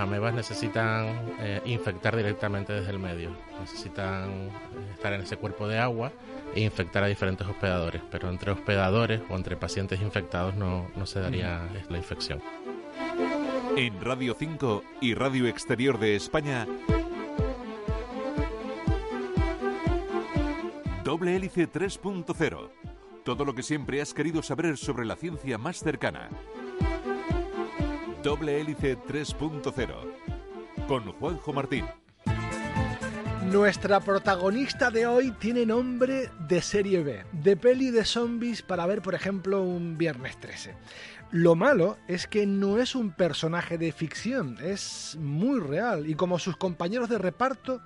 amebas necesitan eh, infectar directamente desde el medio. Necesitan eh, estar en ese cuerpo de agua e infectar a diferentes hospedadores. Pero entre hospedadores o entre pacientes infectados no, no se daría la infección. En Radio 5 y Radio Exterior de España, Doble Hélice 3.0. Todo lo que siempre has querido saber sobre la ciencia más cercana. Doble Hélice 3.0. Con Juanjo Martín. Nuestra protagonista de hoy tiene nombre de serie B, de peli de zombies para ver, por ejemplo, un Viernes 13. Lo malo es que no es un personaje de ficción, es muy real y como sus compañeros de reparto,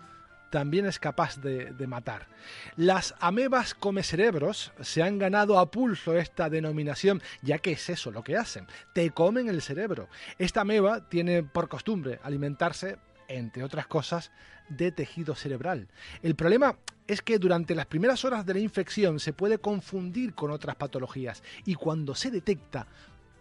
también es capaz de, matar. Las amebas come cerebros se han ganado a pulso esta denominación, ya que es eso lo que hacen, te comen el cerebro. Esta ameba tiene por costumbre alimentarse, entre otras cosas, de tejido cerebral. El problema es que durante las primeras horas de la infección se puede confundir con otras patologías y cuando se detecta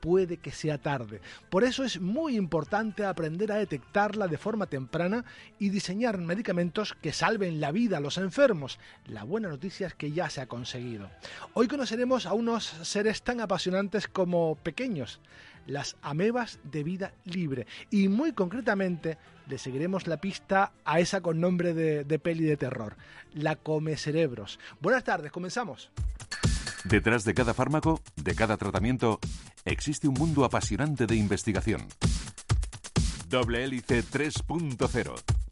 puede que sea tarde. Por eso es muy importante aprender a detectarla de forma temprana y diseñar medicamentos que salven la vida a los enfermos. La buena noticia es que ya se ha conseguido. Hoy conoceremos a unos seres tan apasionantes como pequeños, las amebas de vida libre. Y muy concretamente le seguiremos la pista a esa con nombre de, de peli de terror, la come cerebros. Buenas tardes, comenzamos. Detrás de cada fármaco, de cada tratamiento, existe un mundo apasionante de investigación. Doble Hélice 3.0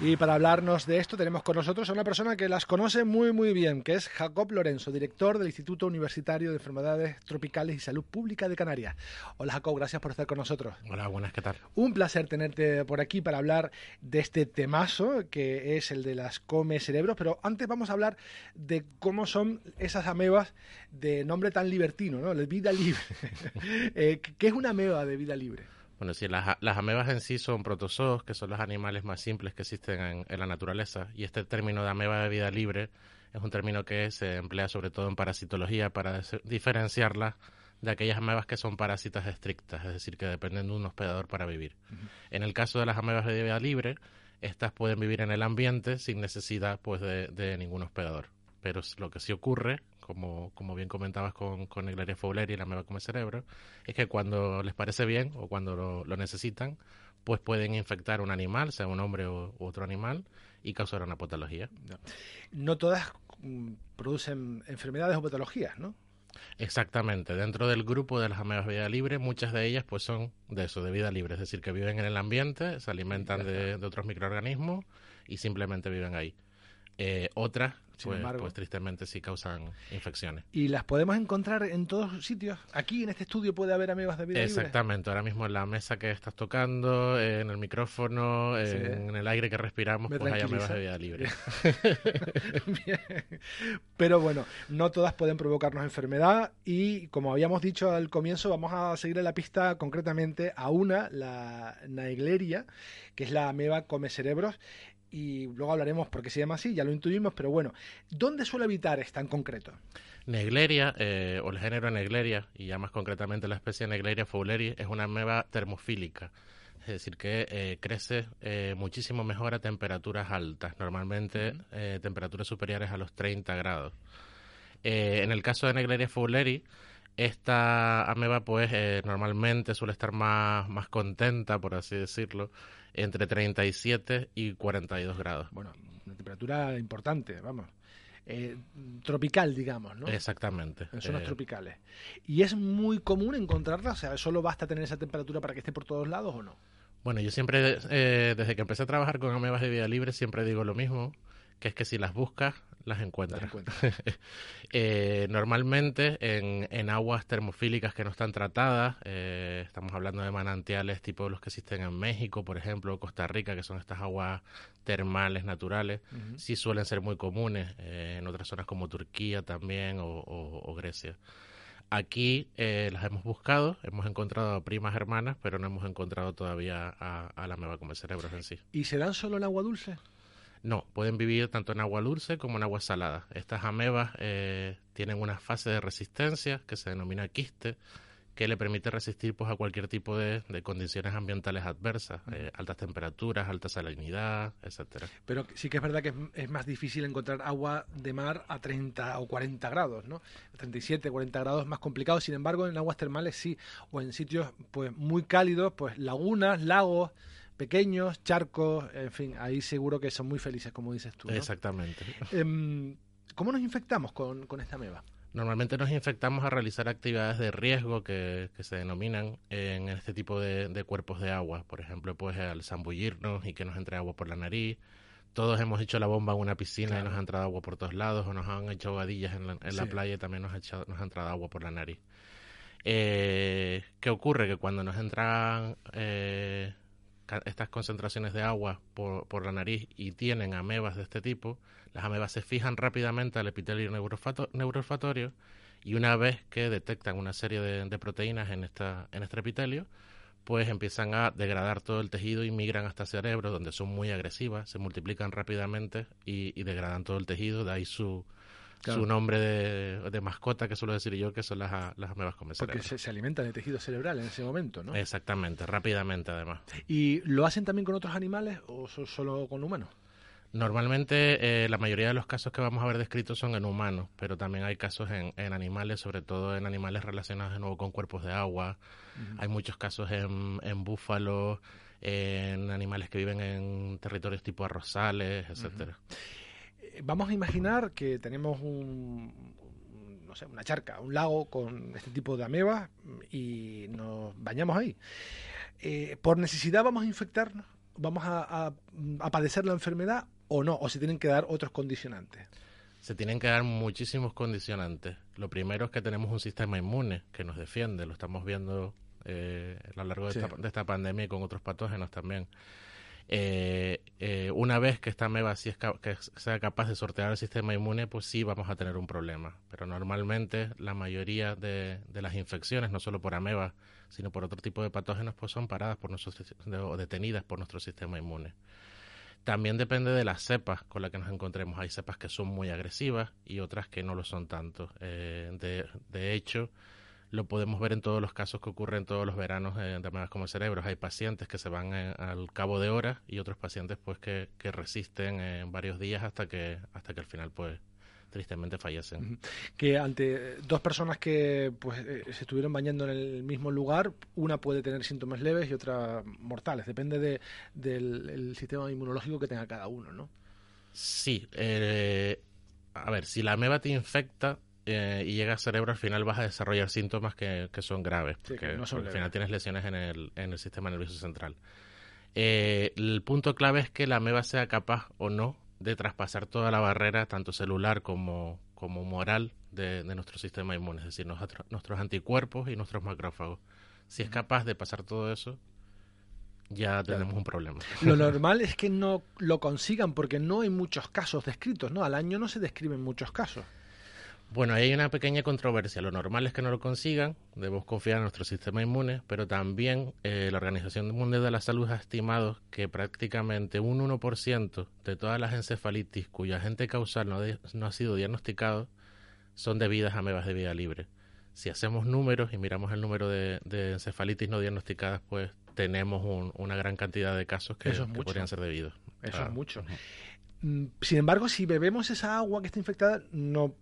y para hablarnos de esto tenemos con nosotros a una persona que las conoce muy muy bien, que es Jacob Lorenzo, director del Instituto Universitario de Enfermedades Tropicales y Salud Pública de Canarias. Hola Jacob, gracias por estar con nosotros. Hola, buenas, ¿qué tal? Un placer tenerte por aquí para hablar de este temazo que es el de las come cerebros, pero antes vamos a hablar de cómo son esas amebas de nombre tan libertino, ¿no? De vida libre. eh, ¿Qué es una ameba de vida libre? Bueno, sí, las, las, amebas en sí son protozoos, que son los animales más simples que existen en, en, la naturaleza. Y este término de ameba de vida libre es un término que se emplea sobre todo en parasitología para diferenciarlas de aquellas amebas que son parásitas estrictas, es decir, que dependen de un hospedador para vivir. Uh -huh. En el caso de las amebas de vida libre, estas pueden vivir en el ambiente sin necesidad pues, de, de ningún hospedador. Pero lo que sí ocurre como, como bien comentabas con, con Egleria fowleri y la ameba come cerebro, es que cuando les parece bien o cuando lo, lo, necesitan, pues pueden infectar un animal, sea un hombre u, u otro animal, y causar una patología. No, no todas mm, producen enfermedades o patologías, ¿no? Exactamente. Dentro del grupo de las amebas vida libre, muchas de ellas pues son de eso, de vida libre, es decir, que viven en el ambiente, se alimentan de, de otros microorganismos y simplemente viven ahí. Eh, otras pues, embargo, pues, tristemente sí causan infecciones. ¿Y las podemos encontrar en todos sitios? Aquí en este estudio puede haber amebas de vida Exactamente, libre? ahora mismo en la mesa que estás tocando, en el micrófono, sí. en el aire que respiramos, pues hay amebas de vida libre. Bien. Pero bueno, no todas pueden provocarnos enfermedad y como habíamos dicho al comienzo, vamos a seguir en la pista concretamente a una, la Naegleria, que es la ameba come cerebros y luego hablaremos por qué se llama así, ya lo intuimos, pero bueno, ¿dónde suele habitar esta en concreto? Negleria, eh, o el género Negleria, y ya más concretamente la especie Negleria fowleri, es una ameba termofílica. Es decir, que eh, crece eh, muchísimo mejor a temperaturas altas, normalmente uh -huh. temperaturas superiores a los 30 grados. en el caso de Negleria fowleri, esta ameba pues normalmente suele estar más, más contenta, por así decirlo, entre 37 y 42 grados. Bueno, una temperatura importante, vamos. Eh, tropical, digamos, ¿no? Exactamente. En zonas eh... tropicales. ¿Y es muy común encontrarla? O sea, ¿solo basta tener esa temperatura para que esté por todos lados o no? Bueno, yo siempre, eh, desde que empecé a trabajar con amebas de vida libre, siempre digo lo mismo, que es que si las buscas, las encuentra. Las encuentra. Eh, normalmente en, en, aguas termofílicas que no están tratadas, eh, estamos hablando de manantiales tipo los que existen en México, por ejemplo, Costa Rica, que son estas aguas termales naturales, sí suelen ser muy comunes eh, en otras zonas como Turquía también o, Grecia. Aquí las hemos buscado, hemos encontrado a primas hermanas, pero no hemos encontrado todavía a, a la meba come cerebros en sí. ¿Y se dan solo en agua dulce? No, pueden vivir tanto en agua dulce como en agua salada. Estas amebas eh, tienen una fase de resistencia que se denomina quiste, que le permite resistir pues, a cualquier tipo de, condiciones ambientales adversas, eh, altas temperaturas, alta salinidad, etcétera. Pero sí que es verdad que es, más difícil encontrar agua de mar a 30 o 40 grados, ¿no? 37, 40 grados es más complicado, sin embargo en aguas termales sí, o en sitios pues muy cálidos, pues lagunas, lagos, pequeños, charcos, en fin, ahí seguro que son muy felices, como dices tú. Exactamente. Em, ¿Cómo nos infectamos con, esta ameba? Normalmente nos infectamos a realizar actividades de riesgo que, se denominan en este tipo de, cuerpos de agua. Por ejemplo, pues al zambullirnos y que nos entre agua por la nariz. Todos hemos hecho la bomba en una piscina y nos ha entrado agua por todos lados, o nos han hecho vadillas en la, playa y también nos ha, echado, nos ha entrado agua por la nariz. Eh, ¿Qué ocurre? Que cuando nos entran eh, estas concentraciones de agua por, por, la nariz y tienen amebas de este tipo, las amebas se fijan rápidamente al epitelio neuroolfatorio y una vez que detectan una serie de, proteínas en, esta, en este epitelio, pues empiezan a degradar todo el tejido y migran hasta el cerebro, donde son muy agresivas, se multiplican rápidamente y, y degradan todo el tejido, de ahí su, su nombre de, mascota, que suelo decir yo, que son las, las amebas comestibles. Porque se, alimentan de tejido cerebral en ese momento, ¿no? Exactamente, rápidamente además. ¿Y lo hacen también con otros animales o solo con humanos? Normalmente eh, la mayoría de los casos que vamos a ver descritos son en humanos, pero también hay casos en, animales, sobre todo en animales relacionados de nuevo con cuerpos de agua. Hay muchos casos en, en búfalos, en animales que viven en territorios tipo arrozales, etcétera vamos a imaginar que tenemos un, no sé, una charca, un lago con este tipo de amebas y nos bañamos ahí. Eh, ¿Por necesidad vamos a infectarnos? ¿Vamos a, padecer la enfermedad o no? ¿O se tienen que dar otros condicionantes? Se tienen que dar muchísimos condicionantes. Lo primero es que tenemos un sistema inmune que nos defiende. Lo estamos viendo eh, a lo largo de, esta, de, esta, pandemia y con otros patógenos también. Eh, eh, una vez que esta ameba si es que sea capaz de sortear el sistema inmune, pues sí vamos a tener un problema. Pero normalmente la mayoría de, las infecciones, no solo por ameba, sino por otro tipo de patógenos, pues son paradas por nuestro, o detenidas por nuestro sistema inmune. También depende de las cepas con las que nos encontremos. Hay cepas que son muy agresivas y otras que no lo son tanto. Eh, de hecho, lo podemos ver en todos los casos que ocurren todos los veranos de amebas como cerebros. Hay pacientes que se van eh, al cabo de horas y otros pacientes pues que, que resisten en varios días hasta que hasta que al final pues tristemente fallecen. Que ante dos personas que pues eh, se estuvieron bañando en el mismo lugar, una puede tener síntomas leves y otra mortales. Depende de, del sistema inmunológico que tenga cada uno, ¿no? Sí. Eh, a ver, si la ameba te infecta, eh, y llega al cerebro, al final vas a desarrollar síntomas que, son graves, porque, al final tienes lesiones en el, en el sistema nervioso central. Eh, el punto clave es que la ameba sea capaz o no de traspasar toda la barrera, tanto celular como, como moral, de, nuestro sistema inmune, es decir, nuestros anticuerpos y nuestros macrófagos. Si es capaz de pasar todo eso, ya tenemos un problema. Lo normal es que no lo consigan porque no hay muchos casos descritos, ¿no? Al año no se describen muchos casos. Bueno, hay una pequeña controversia. Lo normal es que no lo consigan, debemos confiar en nuestro sistema inmune, pero también eh, la Organización Mundial de la Salud ha estimado que prácticamente un 1% de todas las encefalitis cuyo agente causal no, ha sido diagnosticado son debidas a amebas de vida libre. Si hacemos números y miramos el número de, encefalitis no diagnosticadas, pues tenemos una gran cantidad de casos que, podrían ser debidos. Eso es mucho. Mm, sin embargo, si bebemos esa agua que está infectada, no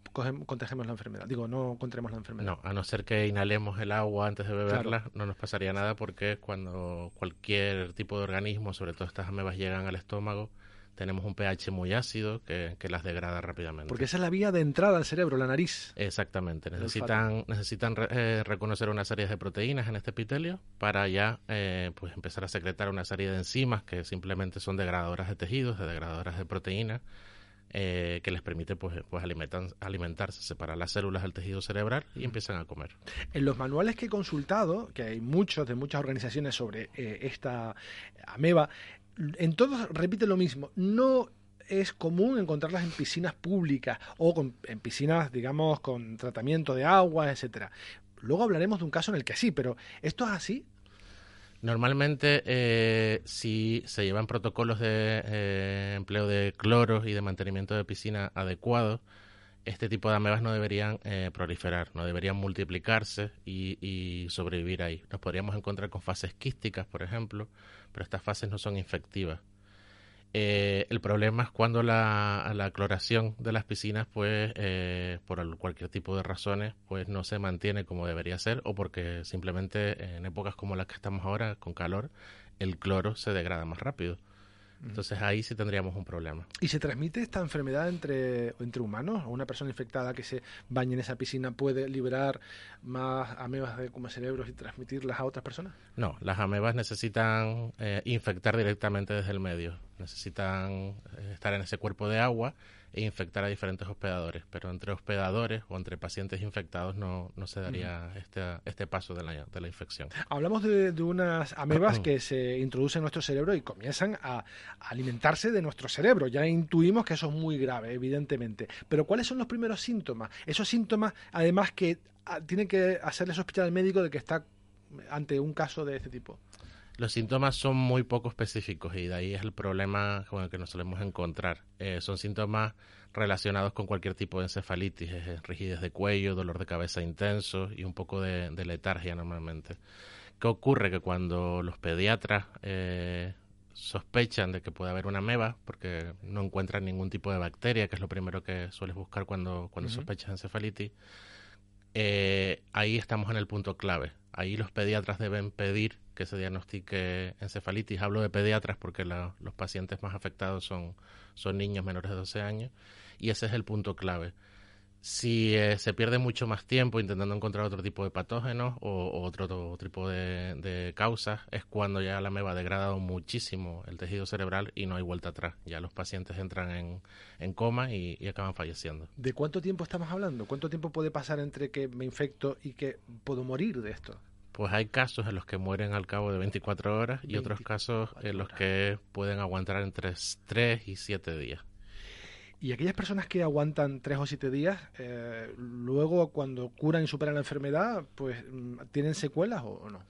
contagiamos la enfermedad. Digo, no contraemos la enfermedad. No, a no ser que inhalemos el agua antes de beberla, no nos pasaría nada porque cuando cualquier tipo de organismo, sobre todo estas amebas, llegan al estómago, tenemos un pH muy ácido que, las degrada rápidamente. Porque esa es la vía de entrada al cerebro, la nariz. Exactamente. Necesitan, necesitan eh, reconocer una serie de proteínas en este epitelio para ya eh, pues empezar a secretar una serie de enzimas que simplemente son degradadoras de tejidos, de degradadoras de proteínas. eh, que les permite pues, pues alimentarse, separar las células del tejido cerebral y empiezan a comer. En los manuales que he consultado, que hay muchos de muchas organizaciones sobre eh, esta ameba, en todos repite lo mismo. No es común encontrarlas en piscinas públicas o en piscinas, digamos, con tratamiento de agua, etcétera. Luego hablaremos de un caso en el que sí, pero ¿esto es así? Normalmente, eh, si se llevan protocolos de eh, empleo de cloros y de mantenimiento de piscina adecuados, este tipo de amebas no deberían eh, proliferar, no deberían multiplicarse y, sobrevivir ahí. Nos podríamos encontrar con fases quísticas, por ejemplo, pero estas fases no son infectivas. Eh, el problema es cuando la, cloración de las piscinas, pues, eh, por cualquier tipo de razones, pues no se mantiene como debería ser o porque simplemente en épocas como las que estamos ahora, con calor, el cloro se degrada más rápido. Entonces ahí sí tendríamos un problema. ¿Y se transmite esta enfermedad entre, entre humanos? ¿O una persona infectada que se bañe en esa piscina puede liberar más amebas de como cerebros y transmitirlas a otras personas? No, las amebas necesitan eh, infectar directamente desde el medio. Necesitan eh, estar en ese cuerpo de agua e infectar a diferentes hospedadores, pero entre hospedadores o entre pacientes infectados no, no se daría este, este paso de la, de la infección. Hablamos de, unas amebas que se introducen en nuestro cerebro y comienzan a, alimentarse de nuestro cerebro. Ya intuimos que eso es muy grave, evidentemente. Pero ¿cuáles son los primeros síntomas? Esos síntomas, además, que ah, tienen que hacerle sospechar al médico de que está ante un caso de este tipo. Los síntomas son muy poco específicos y de ahí es el problema con el que nos solemos encontrar. Eh, son síntomas relacionados con cualquier tipo de encefalitis, rigidez de cuello, dolor de cabeza intenso y un poco de, letargia normalmente. ¿Qué ocurre? Que cuando los pediatras eh, sospechan de que puede haber una ameba, porque no encuentran ningún tipo de bacteria, que es lo primero que sueles buscar cuando, cuando sospechas encefalitis, eh, ahí estamos en el punto clave. Ahí los pediatras deben pedir que se diagnostique encefalitis. Hablo de pediatras porque los pacientes más afectados son, son niños menores de 12 años y ese es el punto clave. Si eh, se pierde mucho más tiempo intentando encontrar otro tipo de patógenos o, otro, tipo de, causas, es cuando ya la meba ha degradado muchísimo el tejido cerebral y no hay vuelta atrás. Ya los pacientes entran en, coma y, y, acaban falleciendo. ¿De cuánto tiempo estamos hablando? ¿Cuánto tiempo puede pasar entre que me infecto y que puedo morir de esto? Pues hay casos en los que mueren al cabo de 24 horas y otros casos en los que pueden aguantar entre 3 y 7 días. Y aquellas personas que aguantan 3 o 7 días, eh, luego cuando curan y superan la enfermedad, pues mm, ¿tienen secuelas o, no?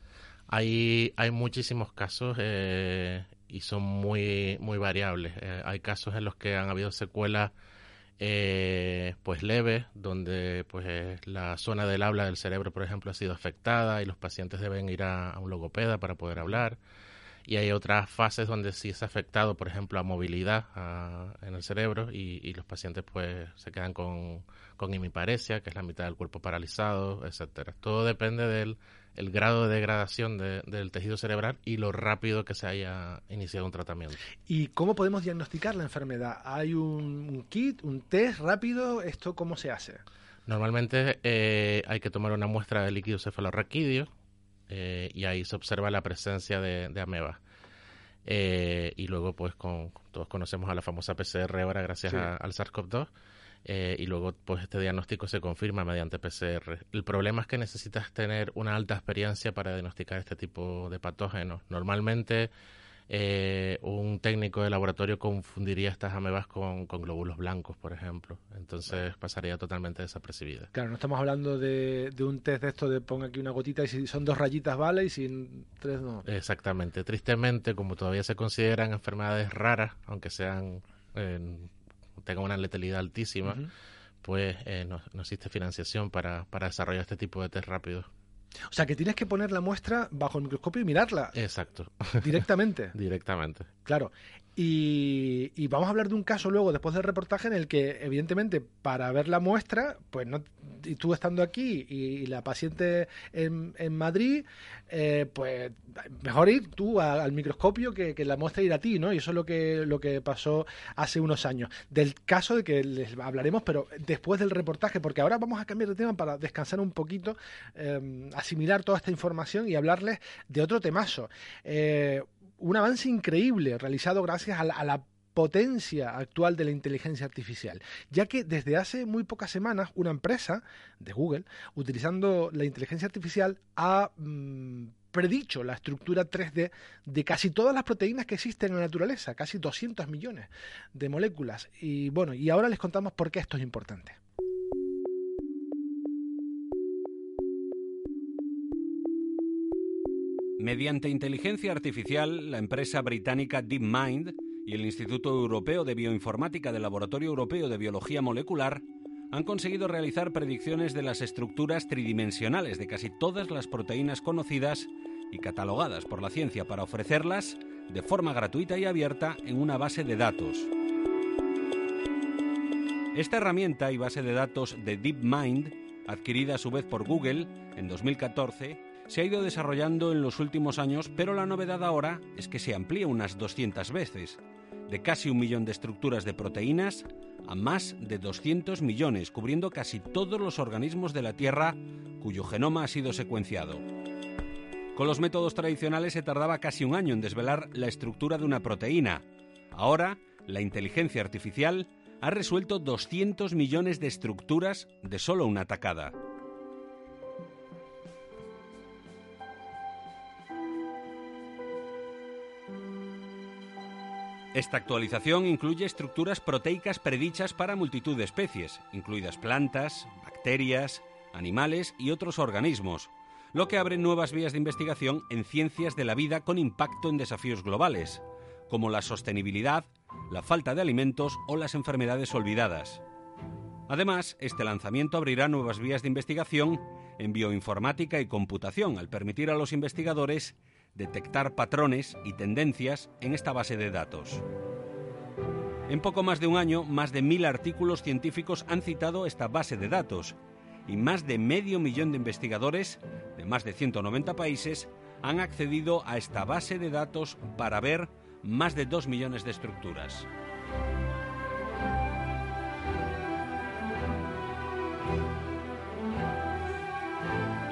Hay, hay muchísimos casos eh, y son muy, muy variables. Eh, hay casos en los que han habido secuelas eh, pues leve, donde pues la zona del habla del cerebro, por ejemplo, ha sido afectada y los pacientes deben ir a, un logopeda para poder hablar. Y hay otras fases donde sí es afectado, por ejemplo, a movilidad en el cerebro y, los pacientes pues se quedan con, con hemiparesia, que es la mitad del cuerpo paralizado, etcétera. Todo depende del el grado de degradación del tejido cerebral y lo rápido que se haya iniciado un tratamiento. ¿Y cómo podemos diagnosticar la enfermedad? ¿Hay un, kit, un test rápido? ¿Esto cómo se hace? Normalmente eh, hay que tomar una muestra de líquido cefalorraquídeo eh, y ahí se observa la presencia de, de ameba. Eh, y luego, pues, con, todos conocemos a la famosa PCR ahora gracias al SARS-CoV-2 eh, y luego pues este diagnóstico se confirma mediante PCR. El problema es que necesitas tener una alta experiencia para diagnosticar este tipo de patógenos. Normalmente eh, un técnico de laboratorio confundiría estas amebas con, glóbulos blancos, por ejemplo. Entonces pasaría totalmente desapercibida. Claro, no estamos hablando de, un test de esto de ponga aquí una gotita y si son dos rayitas vale y si tres no. Exactamente. Tristemente, como todavía se consideran enfermedades raras, aunque sean tenga una letalidad altísima, pues eh, no, existe financiación para, para desarrollar este tipo de test rápidos. O sea, que tienes que poner la muestra bajo el microscopio y mirarla. Exacto. Directamente. Directamente. Claro. Y, vamos a hablar de un caso luego, después del reportaje, en el que, evidentemente, para ver la muestra, pues no, y tú estando aquí y, la paciente en, en Madrid, eh, pues mejor ir tú al microscopio que, la muestra ir a ti, ¿no? Y eso es lo que, lo que pasó hace unos años. Del caso de que les hablaremos, pero después del reportaje, porque ahora vamos a cambiar de tema para descansar un poquito, eh, asimilar toda esta información y hablarles de otro temazo. Eh, un avance increíble realizado gracias a la, potencia actual de la inteligencia artificial, ya que desde hace muy pocas semanas una empresa de Google, utilizando la inteligencia artificial, ha mm, predicho la estructura 3D de casi todas las proteínas que existen en la naturaleza, casi 200 millones de moléculas. Y bueno, y ahora les contamos por qué esto es importante. Mediante inteligencia artificial, la empresa británica DeepMind y el Instituto Europeo de Bioinformática del Laboratorio Europeo de Biología Molecular han conseguido realizar predicciones de las estructuras tridimensionales de casi todas las proteínas conocidas y catalogadas por la ciencia para ofrecerlas de forma gratuita y abierta en una base de datos. Esta herramienta y base de datos de DeepMind, adquirida a su vez por Google en 2014, se ha ido desarrollando en los últimos años, pero la novedad ahora es que se amplía unas 200 veces, de casi un millón de estructuras de proteínas a más de 200 millones, cubriendo casi todos los organismos de la Tierra cuyo genoma ha sido secuenciado. Con los métodos tradicionales se tardaba casi un año en desvelar la estructura de una proteína. Ahora, la inteligencia artificial ha resuelto 200 millones de estructuras de solo una tacada. Esta actualización incluye estructuras proteicas predichas para multitud de especies, incluidas plantas, bacterias, animales y otros organismos, lo que abre nuevas vías de investigación en ciencias de la vida con impacto en desafíos globales, como la sostenibilidad, la falta de alimentos o las enfermedades olvidadas. Además, este lanzamiento abrirá nuevas vías de investigación en bioinformática y computación al permitir a los investigadores detectar patrones y tendencias en esta base de datos. En poco más de un año, más de mil artículos científicos han citado esta base de datos y más de medio millón de investigadores de más de 190 países han accedido a esta base de datos para ver más de dos millones de estructuras.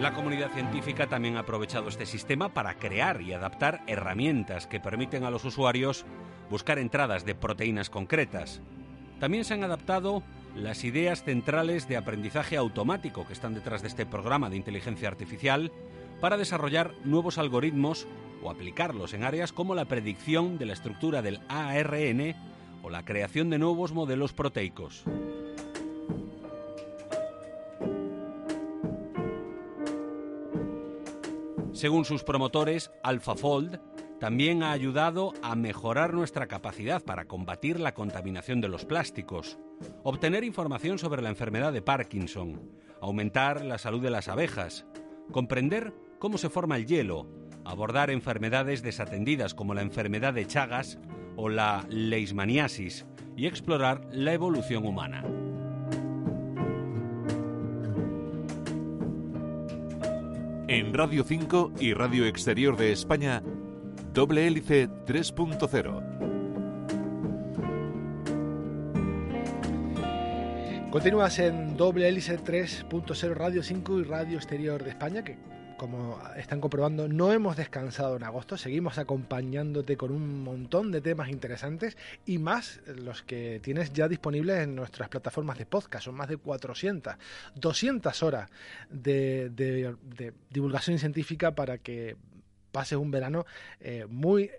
La comunidad científica también ha aprovechado este sistema para crear y adaptar herramientas que permiten a los usuarios buscar entradas de proteínas concretas. También se han adaptado las ideas centrales de aprendizaje automático que están detrás de este programa de inteligencia artificial para desarrollar nuevos algoritmos o aplicarlos en áreas como la predicción de la estructura del ARN o la creación de nuevos modelos proteicos. Según sus promotores, AlphaFold también ha ayudado a mejorar nuestra capacidad para combatir la contaminación de los plásticos, obtener información sobre la enfermedad de Parkinson, aumentar la salud de las abejas, comprender cómo se forma el hielo, abordar enfermedades desatendidas como la enfermedad de Chagas o la leishmaniasis y explorar la evolución humana. En Radio 5 y Radio Exterior de España, Doble Hélice 3.0. Continúas en Doble Hélice 3.0 Radio 5 y Radio Exterior de España, que como están comprobando, no hemos descansado en agosto, seguimos acompañándote con un montón de temas interesantes y más los que tienes ya disponibles en nuestras plataformas de podcast, son más de 400, 200 horas de, divulgación científica para que pases un verano eh, muy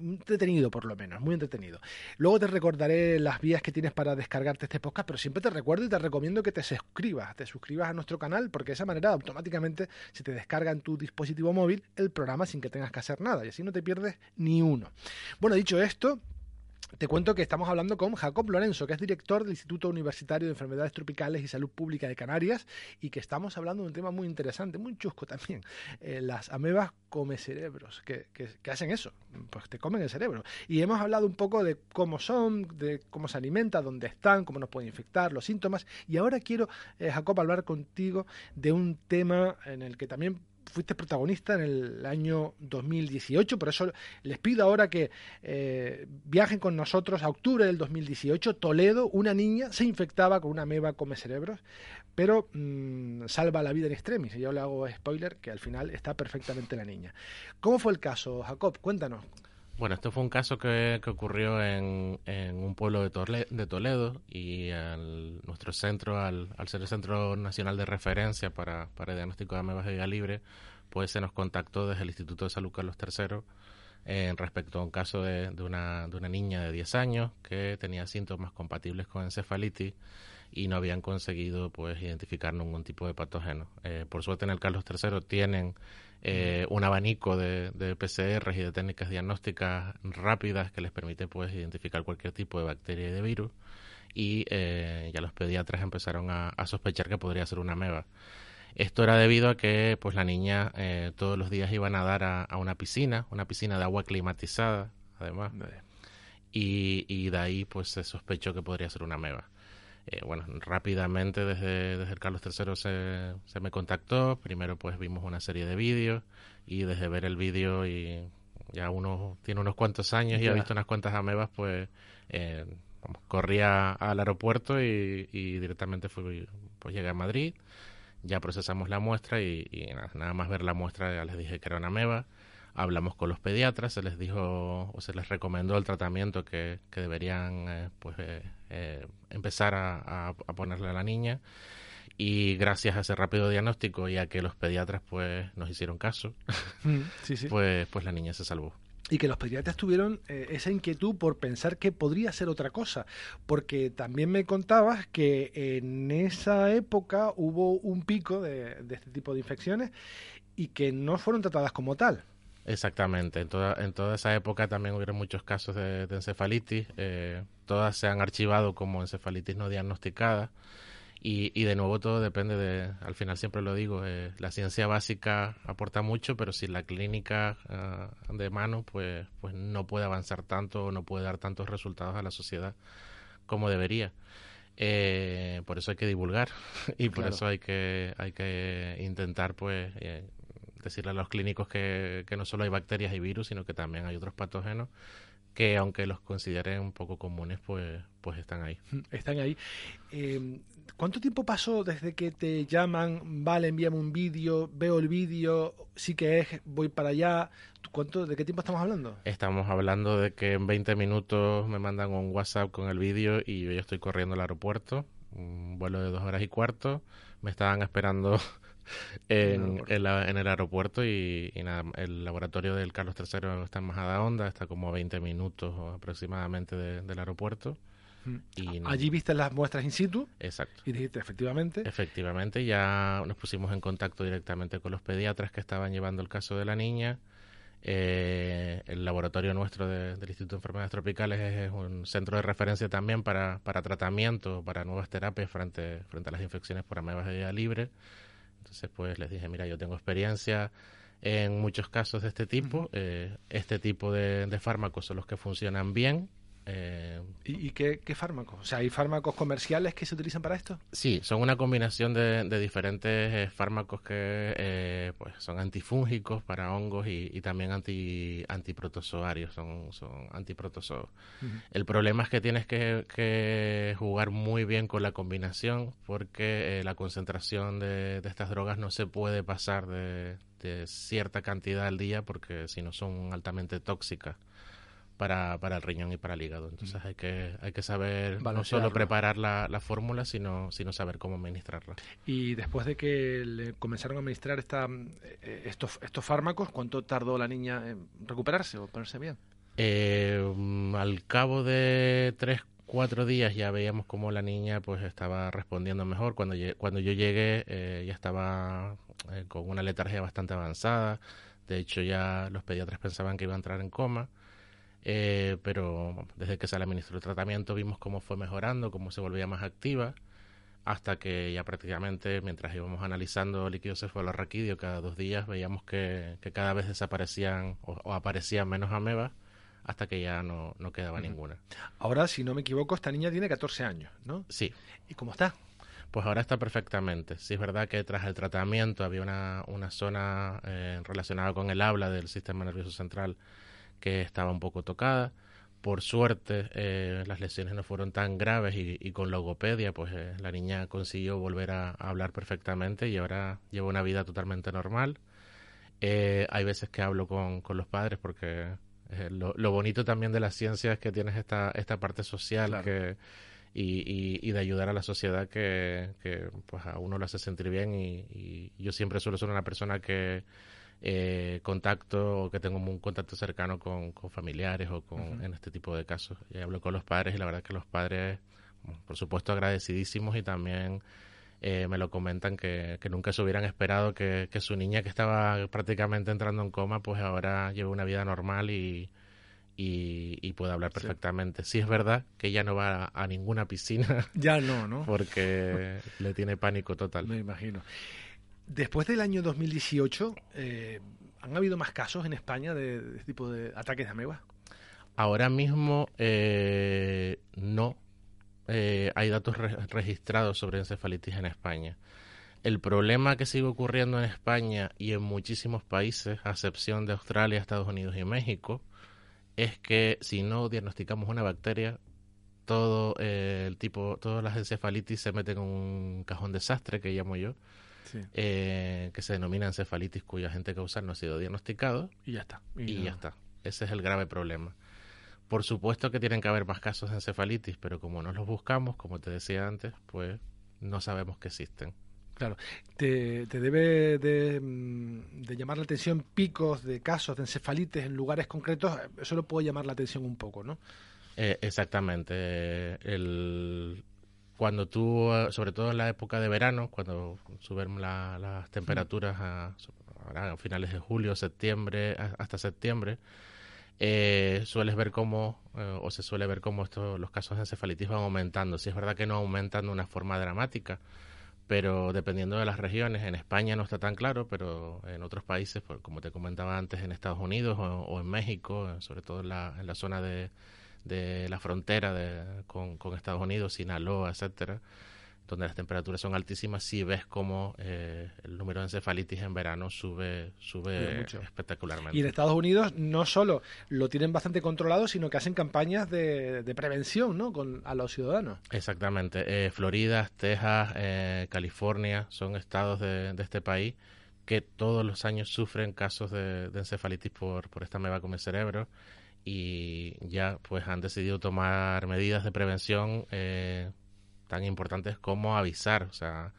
entretenido por lo menos, muy entretenido. Luego te recordaré las vías que tienes para descargarte este podcast, pero siempre te recuerdo y te recomiendo que te suscribas, te suscribas a nuestro canal porque de esa manera automáticamente se te descarga en tu dispositivo móvil el programa sin que tengas que hacer nada y así no te pierdes ni uno. Bueno, dicho esto, te cuento que estamos hablando con Jacob Lorenzo, que es director del Instituto Universitario de Enfermedades Tropicales y Salud Pública de Canarias, y que estamos hablando de un tema muy interesante, muy chusco también. Eh, las amebas come cerebros, que, hacen eso, pues te comen el cerebro. Y hemos hablado un poco de cómo son, de cómo se alimentan, dónde están, cómo nos pueden infectar, los síntomas. Y ahora quiero, eh, Jacob, hablar contigo de un tema en el que también fuiste protagonista en el año 2018, por eso les pido ahora que eh, viajen con nosotros a octubre del 2018. Toledo, una niña se infectaba con una meba come cerebros, pero mm, salva la vida en extremis. Y yo le hago spoiler que al final está perfectamente la niña. ¿Cómo fue el caso, Jacob? Cuéntanos. Bueno, esto fue un caso que, ocurrió en, un pueblo de, de Toledo y nuestro centro, al, ser el Centro Nacional de Referencia para, para Diagnóstico de Amebas de Vida Libre, pues se nos contactó desde el Instituto de Salud Carlos III en respecto a un caso de, una, de una niña de 10 años que tenía síntomas compatibles con encefalitis y no habían conseguido pues identificar ningún tipo de patógeno. Eh, por suerte en el Carlos III tienen eh, un abanico de, de PCR y de técnicas diagnósticas rápidas que les permite pues identificar cualquier tipo de bacteria y de virus y eh, ya los pediatras empezaron a, sospechar que podría ser una ameba. Esto era debido a que pues la niña eh, todos los días iba a nadar a, una piscina, una piscina de agua climatizada, además, y, y de ahí pues se sospechó que podría ser una ameba. Eh, bueno, rápidamente desde, desde el Carlos III se, se, me contactó. Primero pues vimos una serie de vídeos y desde ver el vídeo y ya uno tiene unos cuantos años y ha visto unas cuantas amebas, pues eh, corría al aeropuerto y, y, directamente fui, pues llegué a Madrid. Ya procesamos la muestra y, nada, nada, más ver la muestra ya les dije que era una ameba hablamos con los pediatras, se les dijo o se les recomendó el tratamiento que, que deberían eh, pues eh, eh, empezar a, a, ponerle a la niña. Y gracias a ese rápido diagnóstico y a que los pediatras pues nos hicieron caso, mm, pues pues la niña se salvó. Y que los pediatras tuvieron esa inquietud por pensar que podría ser otra cosa, porque también me contabas que en esa época hubo un pico de, de este tipo de infecciones y que no fueron tratadas como tal. Exactamente, en toda, en toda esa época también hubieron muchos casos de, encefalitis, eh, todas se han archivado como encefalitis no diagnosticada. Y, y de nuevo todo depende de, al final siempre lo digo, eh, la ciencia básica aporta mucho, pero si la clínica ah, de mano pues, pues no puede avanzar tanto o no puede dar tantos resultados a la sociedad como debería. Eh, por eso hay que divulgar y por eso hay que hay que intentar pues decirle a los clínicos que, que no solo hay bacterias y virus, sino que también hay otros patógenos que aunque los consideren un poco comunes, pues, pues están ahí. Están ahí. Eh, ¿Cuánto tiempo pasó desde que te llaman, vale, envíame un vídeo, veo el vídeo, sí que es, voy para allá? ¿Cuánto, ¿De qué tiempo estamos hablando? Estamos hablando de que en 20 minutos me mandan un WhatsApp con el vídeo y yo ya estoy corriendo al aeropuerto, un vuelo de dos horas y cuarto. Me estaban esperando en, en, el aeropuerto y, nada, el laboratorio del Carlos III está en Majadahonda, está como a 20 minutos aproximadamente del aeropuerto. Mm. Y Allí viste las muestras in situ. Exacto. Y dijiste, efectivamente. Efectivamente, ya nos pusimos en contacto directamente con los pediatras que estaban llevando el caso de la niña. Eh, el laboratorio nuestro del Instituto de Enfermedades Tropicales es, un centro de referencia también para, para tratamiento, para nuevas terapias frente, frente a las infecciones por amebas de vida libre. Entonces, pues les dije, mira, yo tengo experiencia en muchos casos de este tipo. Eh, este tipo de, fármacos son los que funcionan bien. Eh, ¿Y, qué, fármacos? O sea, ¿hay fármacos comerciales que se utilizan para esto? Sí, son una combinación de, diferentes eh, fármacos que pues son antifúngicos para hongos y, también anti, antiprotozoarios, son, son antiprotozoos. El problema es que tienes que, jugar muy bien con la combinación porque la concentración de, estas drogas no se puede pasar de, de cierta cantidad al día porque si no son altamente tóxicas para, para el riñón y para el hígado. Entonces hay que, hay que saber no solo preparar la, la fórmula, sino, sino saber cómo administrarla. Y después de que le comenzaron a administrar esta, eh, estos, estos fármacos, ¿cuánto tardó la niña en recuperarse o ponerse bien? Eh, al cabo de tres, cuatro días ya veíamos cómo la niña pues estaba respondiendo mejor. Cuando, cuando yo llegué eh, ya estaba con una letargia bastante avanzada. De hecho ya los pediatras pensaban que iba a entrar en coma. Eh, pero desde que se le administró el tratamiento vimos cómo fue mejorando, cómo se volvía más activa, hasta que ya prácticamente mientras íbamos analizando líquido cefalorraquídeo cada dos días veíamos que, cada vez desaparecían o, aparecían menos amebas hasta que ya no, no quedaba ninguna. Ahora, si no me equivoco, esta niña tiene 14 años, ¿no? Sí. ¿Y cómo está? Pues ahora está perfectamente. Sí es verdad que tras el tratamiento había una, una zona eh, relacionada con el habla del sistema nervioso central que estaba un poco tocada. Por suerte, eh, las lesiones no fueron tan graves y, con logopedia, pues eh, la niña consiguió volver a, hablar perfectamente y ahora lleva una vida totalmente normal. Eh, hay veces que hablo con, con los padres porque lo, bonito también de la ciencia es que tienes esta, esta parte social que, y, y, de ayudar a la sociedad que, que pues a uno lo hace sentir bien y, yo siempre suelo ser una persona que eh, contacto o que tengo un contacto cercano con, con familiares o con en este tipo de casos y hablo con los padres y la verdad que los padres por supuesto agradecidísimos y también eh, me lo comentan que, nunca se hubieran esperado que, su niña que estaba prácticamente entrando en coma, pues ahora lleve una vida normal y, y, puede hablar perfectamente. Sí. es verdad que ya no va a, ninguna piscina. Ya no, ¿no? Porque le tiene pánico total. Me imagino. Después del año 2018, eh, ¿han habido más casos en España de, este tipo de ataques de ameba? Ahora mismo eh, no, eh, hay datos registrados sobre encefalitis en España. El problema que sigue ocurriendo en España y en muchísimos países, a excepción de Australia, Estados Unidos y México, es que si no diagnosticamos una bacteria, todo eh, el tipo, todas las encefalitis se meten en un cajón desastre que llamo yo, eh, que se denomina encefalitis cuyo agente causal no ha sido diagnosticado. Y ya está. y ya está. Ese es el grave problema. Por supuesto que tienen que haber más casos de encefalitis, pero como no los buscamos, como te decía antes, pues no sabemos que existen. Claro, te, debe mm, de, llamar la atención picos de casos de encefalitis en lugares concretos, eso lo puede llamar la atención un poco, ¿no? Eh, exactamente. El, cuando tú, sobre todo en la época de verano, cuando suben las temperaturas a, a, finales de julio, septiembre, hasta septiembre, eh, sueles ver cómo, eh, o se suele ver cómo estos, los casos de encefalitis van aumentando. Si es verdad que no aumentan de una forma dramática, pero dependiendo de las regiones, en España no está tan claro, pero en otros países, como te comentaba antes, en Estados Unidos o, en México, sobre todo en la, en la zona de, de la frontera de, con, con Estados Unidos, Sinaloa, etcétera, donde las temperaturas son altísimas, si ves cómo eh, el número de encefalitis en verano sube, sube espectacularmente. Y en Estados Unidos no solo lo tienen bastante controlado, sino que hacen campañas de, prevención ¿no? Con, a los ciudadanos. Exactamente. Eh, Florida, Texas, eh, California son estados de, este país que todos los años sufren casos de, encefalitis por, por esta meba come cerebro y ya pues han decidido tomar medidas de prevención eh, tan importantes como avisar. O sea,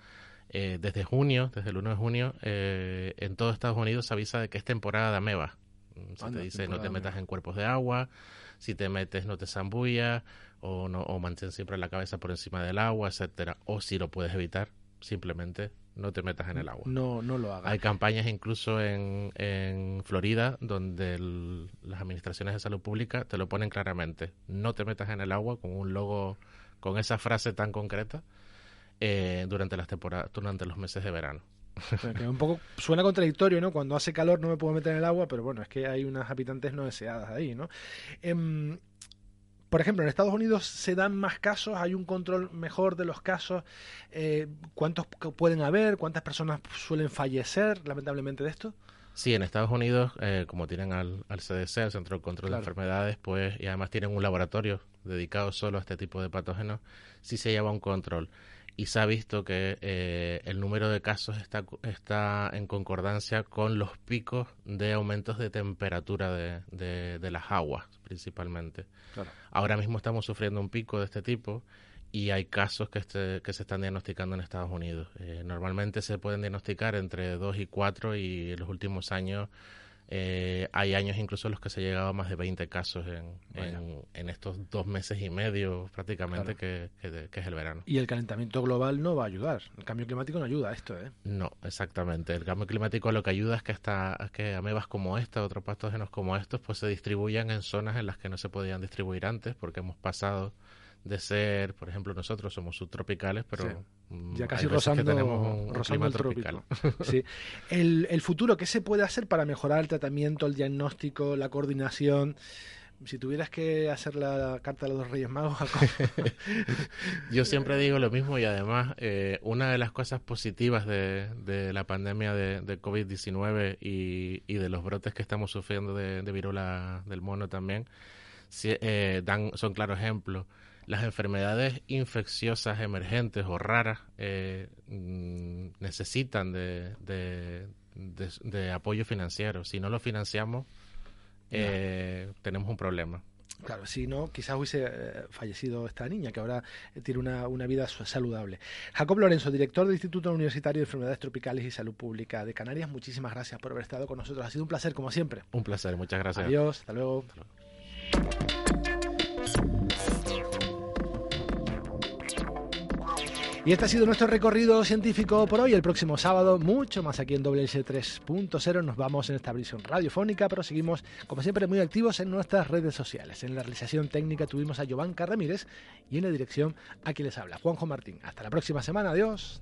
eh, desde junio, desde el 1 de junio, eh, en todo Estados Unidos se avisa de que es temporada de ameba. Mm, se te dice no te metas en cuerpos de agua, si te metes no te zambullas, o, no, o mantén siempre la cabeza por encima del agua, etcétera. O si lo puedes evitar, simplemente no te metas en el agua. No, no lo hagas. Hay campañas incluso en, en Florida donde las administraciones de salud pública te lo ponen claramente. No te metas en el agua con un logo con esa frase tan concreta eh, durante las temporadas, durante los meses de verano. un poco suena contradictorio, ¿no? Cuando hace calor no me puedo meter en el agua, pero bueno, es que hay unas habitantes no deseadas ahí, ¿no? Em, por ejemplo, en Estados Unidos se dan más casos, hay un control mejor de los casos. Eh, ¿Cuántos pueden haber? ¿Cuántas personas suelen fallecer, lamentablemente, de esto? Sí, en Estados Unidos, eh, como tienen al, CDC, al Centro de Control de Enfermedades, pues, y además tienen un laboratorio dedicado solo a este tipo de patógenos, sí se lleva un control. Y se ha visto que eh, el número de casos está, está en concordancia con los picos de aumentos de temperatura de, de, las aguas, principalmente. Ahora mismo estamos sufriendo un pico de este tipo y hay casos que, este, que se están diagnosticando en Estados Unidos. Eh, normalmente se pueden diagnosticar entre 2 y 4 y en los últimos años eh, hay años incluso en los que se ha llegado a más de 20 casos en, en, estos dos meses y medio prácticamente que, que, es el verano. Y el calentamiento global no va a ayudar. El cambio climático no ayuda a esto, ¿eh? No, exactamente. El cambio climático lo que ayuda es que, hasta, que amebas como esta, otros patógenos como estos, pues se distribuyan en zonas en las que no se podían distribuir antes porque hemos pasado de ser, por ejemplo, nosotros somos subtropicales, pero mm, ya casi rozando, tenemos un, el tropical. sí. el, el futuro, ¿qué se puede hacer para mejorar el tratamiento, el diagnóstico, la coordinación? si tuvieras que hacer la carta de los Reyes Magos. Yo siempre digo lo mismo y además eh, una de las cosas positivas de, de la pandemia de, de COVID-19 y, y, de los brotes que estamos sufriendo de, de viruela del mono también eh, dan, son claro ejemplo las enfermedades infecciosas emergentes o raras eh, mm, necesitan de, de, apoyo financiero. Si no lo financiamos, eh, tenemos un problema. Claro, si no, quizás hubiese eh, fallecido esta niña, que ahora tiene una, una, vida saludable. Jacob Lorenzo, director del Instituto Universitario de Enfermedades Tropicales y Salud Pública de Canarias, muchísimas gracias por haber estado con nosotros. Ha sido un placer, como siempre. Un placer, muchas gracias. Adiós, hasta luego. Hasta luego. Y este ha sido nuestro recorrido científico por hoy. El próximo sábado, mucho más aquí en WS 3.0. Nos vamos en esta visión radiofónica, pero seguimos, como siempre, muy activos en nuestras redes sociales. En la realización técnica tuvimos a Giovanca Ramírez y en la dirección a quien les habla, Juanjo Martín. Hasta la próxima semana. Adiós.